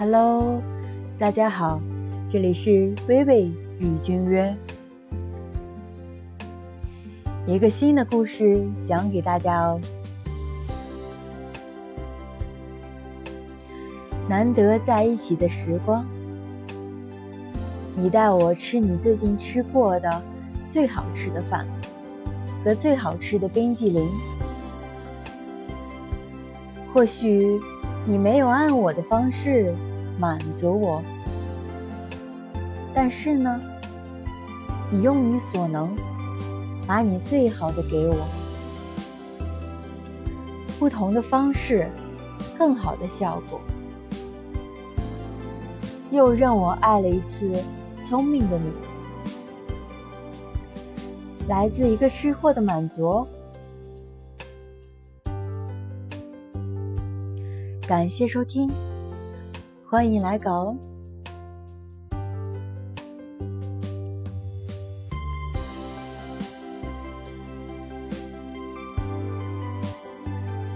Hello，大家好，这里是微微与君约，一个新的故事讲给大家哦。难得在一起的时光，你带我吃你最近吃过的最好吃的饭和最好吃的冰激凌。或许你没有按我的方式满足我，但是呢，你用你所能把你最好的给我。不同的方式，更好的效果。又让我爱了一次聪明的你，来自一个吃货的满足。感谢收听，欢迎来稿哦。